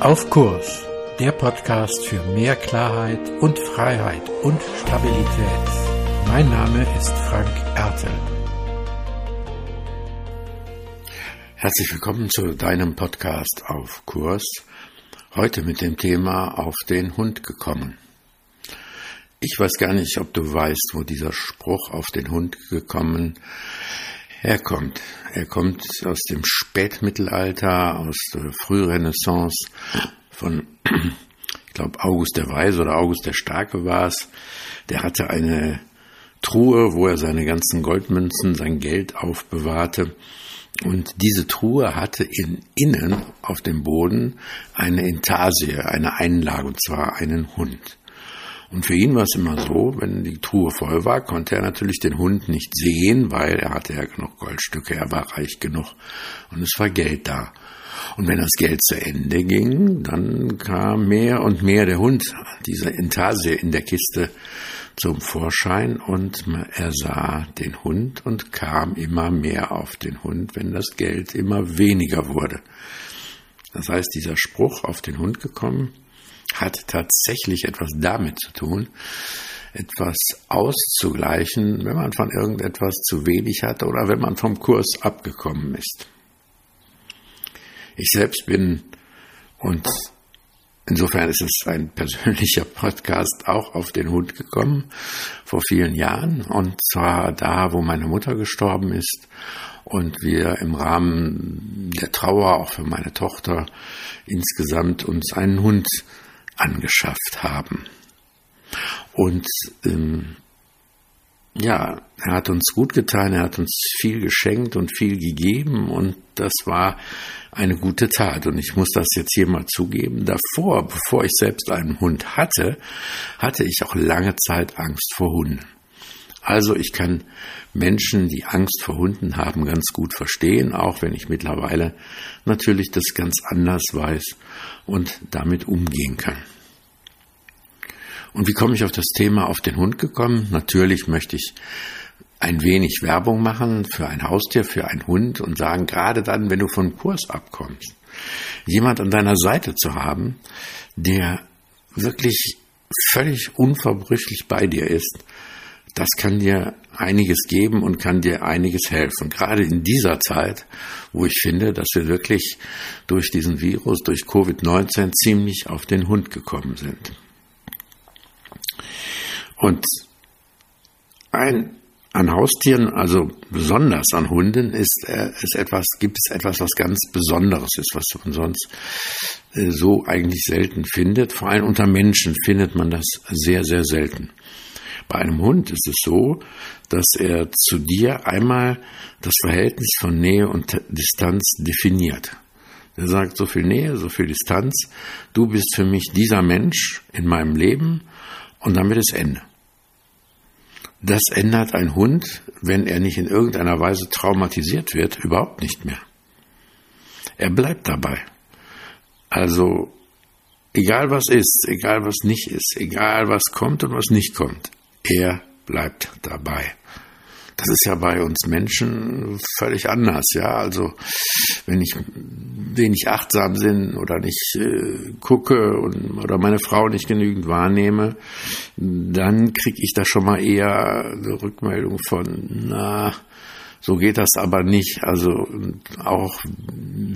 Auf Kurs, der Podcast für mehr Klarheit und Freiheit und Stabilität. Mein Name ist Frank Ertel. Herzlich willkommen zu deinem Podcast auf Kurs. Heute mit dem Thema auf den Hund gekommen. Ich weiß gar nicht, ob du weißt, wo dieser Spruch auf den Hund gekommen herkommt. Er kommt aus dem Spätmittelalter, aus der Frührenaissance von, ich glaube, August der Weise oder August der Starke war es. Der hatte eine Truhe, wo er seine ganzen Goldmünzen, sein Geld aufbewahrte. Und diese Truhe hatte in, innen auf dem Boden eine Intarsie, eine Einlage, und zwar einen Hund. Und für ihn war es immer so, wenn die Truhe voll war, konnte er natürlich den Hund nicht sehen, weil er hatte ja genug Goldstücke, er war reich genug und es war Geld da. Und wenn das Geld zu Ende ging, dann kam mehr und mehr der Hund, diese Intarsie in der Kiste zum Vorschein und er sah den Hund und kam immer mehr auf den Hund, wenn das Geld immer weniger wurde. Das heißt, dieser Spruch auf den Hund gekommen, hat tatsächlich etwas damit zu tun, etwas auszugleichen, wenn man von irgendetwas zu wenig hat oder wenn man vom Kurs abgekommen ist. Ich selbst bin, und insofern ist es ein persönlicher Podcast, auch auf den Hund gekommen vor vielen Jahren, und zwar da, wo meine Mutter gestorben ist und wir im Rahmen der Trauer auch für meine Tochter insgesamt uns einen Hund angeschafft haben. Und ähm, ja, er hat uns gut getan, er hat uns viel geschenkt und viel gegeben und das war eine gute Tat. Und ich muss das jetzt hier mal zugeben. Davor, bevor ich selbst einen Hund hatte, hatte ich auch lange Zeit Angst vor Hunden. Also ich kann Menschen, die Angst vor Hunden haben, ganz gut verstehen, auch wenn ich mittlerweile natürlich das ganz anders weiß und damit umgehen kann. Und wie komme ich auf das Thema auf den Hund gekommen? Natürlich möchte ich ein wenig Werbung machen für ein Haustier, für einen Hund und sagen, gerade dann, wenn du von Kurs abkommst, jemand an deiner Seite zu haben, der wirklich völlig unverbrüchlich bei dir ist, das kann dir einiges geben und kann dir einiges helfen. Gerade in dieser Zeit, wo ich finde, dass wir wirklich durch diesen Virus, durch Covid-19 ziemlich auf den Hund gekommen sind. Und ein an Haustieren, also besonders an Hunden, ist, äh, ist etwas, gibt es etwas, was ganz Besonderes ist, was man sonst äh, so eigentlich selten findet. Vor allem unter Menschen findet man das sehr, sehr selten. Bei einem Hund ist es so, dass er zu dir einmal das Verhältnis von Nähe und Distanz definiert. Er sagt so viel Nähe, so viel Distanz. Du bist für mich dieser Mensch in meinem Leben und damit ist Ende. Das ändert ein Hund, wenn er nicht in irgendeiner Weise traumatisiert wird, überhaupt nicht mehr. Er bleibt dabei. Also, egal was ist, egal was nicht ist, egal was kommt und was nicht kommt, er bleibt dabei. Das ist ja bei uns Menschen völlig anders, ja. Also wenn ich wenig achtsam bin oder nicht äh, gucke und, oder meine Frau nicht genügend wahrnehme, dann kriege ich da schon mal eher eine Rückmeldung von, na, so geht das aber nicht. Also auch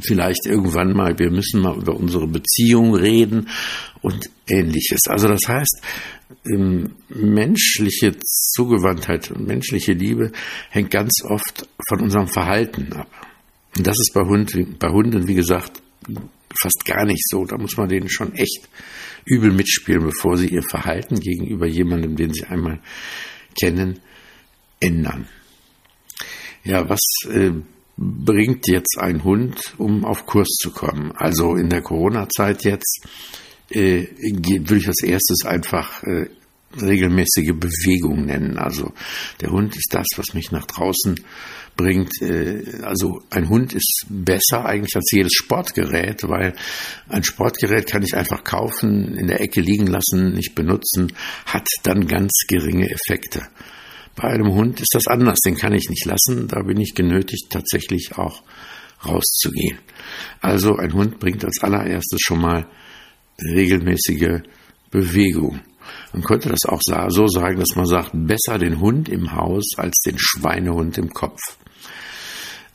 vielleicht irgendwann mal, wir müssen mal über unsere Beziehung reden und ähnliches. Also das heißt, menschliche Zugewandtheit und menschliche Liebe hängt ganz oft von unserem Verhalten ab. Und das ist bei, Hund, bei Hunden, wie gesagt, fast gar nicht so. Da muss man denen schon echt übel mitspielen, bevor sie ihr Verhalten gegenüber jemandem, den sie einmal kennen, ändern. Ja, was äh, bringt jetzt ein Hund, um auf Kurs zu kommen? Also in der Corona-Zeit jetzt äh, würde ich als erstes einfach äh, regelmäßige Bewegung nennen. Also der Hund ist das, was mich nach draußen bringt. Äh, also ein Hund ist besser eigentlich als jedes Sportgerät, weil ein Sportgerät kann ich einfach kaufen, in der Ecke liegen lassen, nicht benutzen, hat dann ganz geringe Effekte. Bei einem Hund ist das anders, den kann ich nicht lassen, da bin ich genötigt, tatsächlich auch rauszugehen. Also ein Hund bringt als allererstes schon mal regelmäßige Bewegung. Man könnte das auch so sagen, dass man sagt, besser den Hund im Haus als den Schweinehund im Kopf.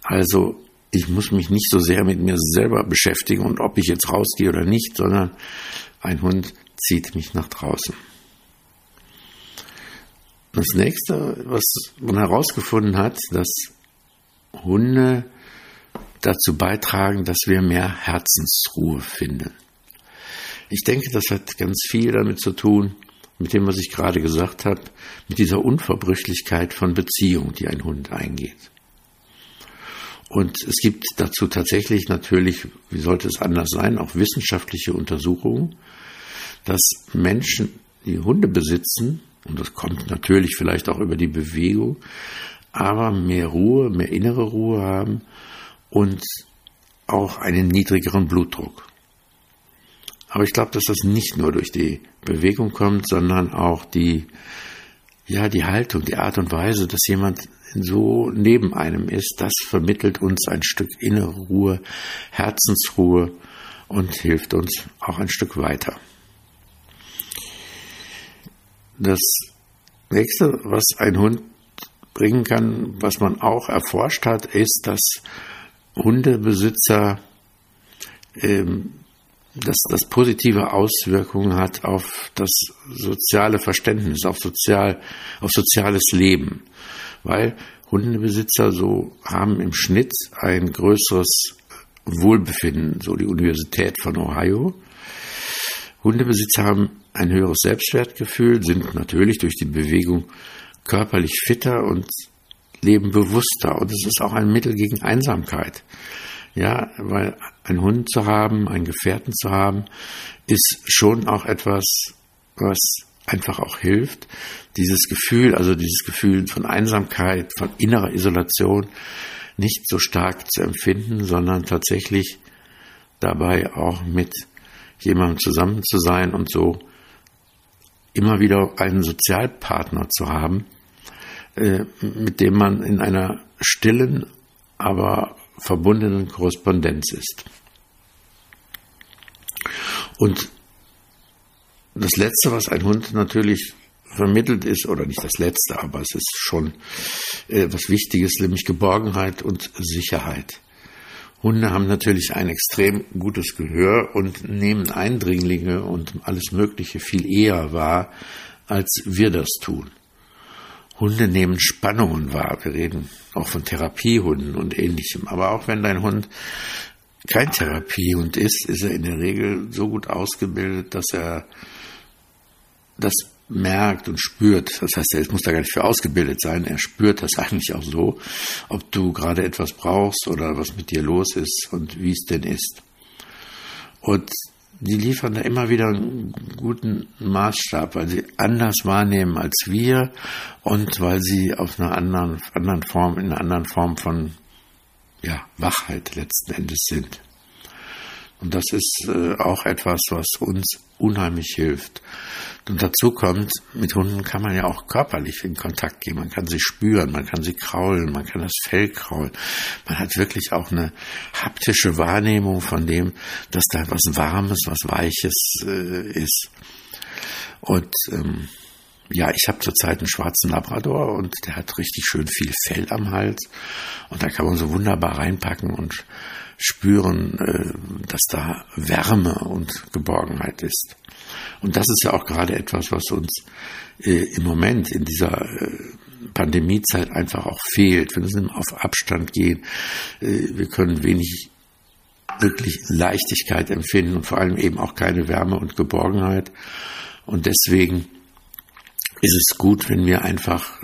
Also ich muss mich nicht so sehr mit mir selber beschäftigen und ob ich jetzt rausgehe oder nicht, sondern ein Hund zieht mich nach draußen. Das nächste, was man herausgefunden hat, dass Hunde dazu beitragen, dass wir mehr Herzensruhe finden. Ich denke, das hat ganz viel damit zu tun, mit dem, was ich gerade gesagt habe, mit dieser Unverbrüchlichkeit von Beziehung, die ein Hund eingeht. Und es gibt dazu tatsächlich natürlich, wie sollte es anders sein, auch wissenschaftliche Untersuchungen, dass Menschen, die Hunde besitzen, und das kommt natürlich vielleicht auch über die Bewegung, aber mehr Ruhe, mehr innere Ruhe haben und auch einen niedrigeren Blutdruck. Aber ich glaube, dass das nicht nur durch die Bewegung kommt, sondern auch die, ja, die Haltung, die Art und Weise, dass jemand so neben einem ist, das vermittelt uns ein Stück innere Ruhe, Herzensruhe und hilft uns auch ein Stück weiter. Das nächste, was ein Hund bringen kann, was man auch erforscht hat, ist, dass Hundebesitzer ähm, dass das positive Auswirkungen hat auf das soziale Verständnis, auf sozial, auf soziales Leben weil Hundebesitzer so haben im Schnitt ein größeres Wohlbefinden, so die Universität von Ohio. Hundebesitzer haben ein höheres Selbstwertgefühl, sind natürlich durch die Bewegung körperlich fitter und leben bewusster. Und es ist auch ein Mittel gegen Einsamkeit. Ja, weil ein Hund zu haben, einen Gefährten zu haben, ist schon auch etwas, was einfach auch hilft, dieses Gefühl, also dieses Gefühl von Einsamkeit, von innerer Isolation nicht so stark zu empfinden, sondern tatsächlich dabei auch mit jemandem zusammen zu sein und so immer wieder einen Sozialpartner zu haben, äh, mit dem man in einer stillen, aber verbundenen Korrespondenz ist. Und das Letzte, was ein Hund natürlich vermittelt ist, oder nicht das Letzte, aber es ist schon äh, was Wichtiges, nämlich Geborgenheit und Sicherheit. Hunde haben natürlich ein extrem gutes Gehör und nehmen Eindringlinge und alles Mögliche viel eher wahr, als wir das tun. Hunde nehmen Spannungen wahr. Wir reden auch von Therapiehunden und ähnlichem. Aber auch wenn dein Hund kein Therapiehund ist, ist er in der Regel so gut ausgebildet, dass er das merkt und spürt. Das heißt, er muss da gar nicht für ausgebildet sein. Er spürt das eigentlich auch so, ob du gerade etwas brauchst oder was mit dir los ist und wie es denn ist. Und die liefern da immer wieder einen guten Maßstab, weil sie anders wahrnehmen als wir und weil sie auf einer anderen, anderen Form, in einer anderen Form von ja, Wachheit letzten Endes sind. Und das ist äh, auch etwas, was uns unheimlich hilft. Und dazu kommt, mit Hunden kann man ja auch körperlich in Kontakt gehen. Man kann sie spüren, man kann sie kraulen, man kann das Fell kraulen. Man hat wirklich auch eine haptische Wahrnehmung von dem, dass da was Warmes, was Weiches äh, ist. Und ähm, ja, ich habe zurzeit einen schwarzen Labrador und der hat richtig schön viel Fell am Hals. Und da kann man so wunderbar reinpacken und spüren, äh, dass da Wärme und Geborgenheit ist. Und das ist ja auch gerade etwas, was uns äh, im Moment in dieser äh, Pandemiezeit einfach auch fehlt. Wir müssen auf Abstand gehen. Wir können wenig wirklich Leichtigkeit empfinden und vor allem eben auch keine Wärme und Geborgenheit. Und deswegen ist es gut, wenn wir einfach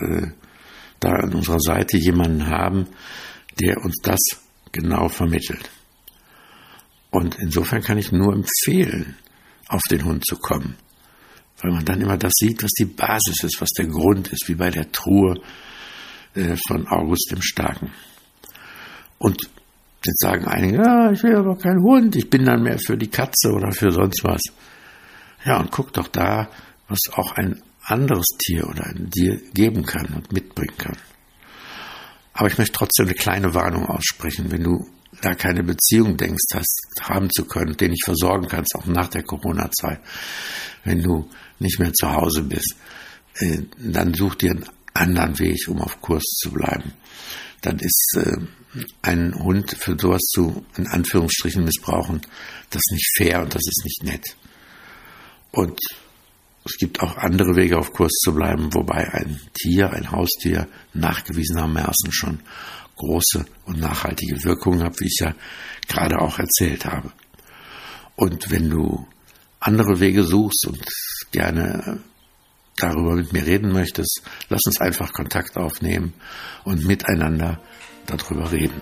da an unserer Seite jemanden haben, der uns das genau vermittelt. Und insofern kann ich nur empfehlen, auf den Hund zu kommen, weil man dann immer das sieht, was die Basis ist, was der Grund ist, wie bei der Truhe äh, von August dem Starken. Und jetzt sagen einige, ja, ich will aber keinen Hund, ich bin dann mehr für die Katze oder für sonst was. Ja, und guck doch da, was auch ein anderes Tier oder ein dir geben kann und mitbringen kann. Aber ich möchte trotzdem eine kleine Warnung aussprechen. Wenn du da keine Beziehung denkst, hast, haben zu können, den ich versorgen kannst, auch nach der Corona-Zeit, wenn du nicht mehr zu Hause bist, äh, dann such dir einen anderen Weg, um auf Kurs zu bleiben. Dann ist äh, ein Hund für sowas zu, in Anführungsstrichen, missbrauchen, das ist nicht fair und das ist nicht nett. Und es gibt auch andere Wege, auf Kurs zu bleiben, wobei ein Tier, ein Haustier nachgewiesenermaßen schon große und nachhaltige Wirkungen hat, wie ich ja gerade auch erzählt habe. Und wenn du andere Wege suchst und gerne darüber mit mir reden möchtest, lass uns einfach Kontakt aufnehmen und miteinander darüber reden.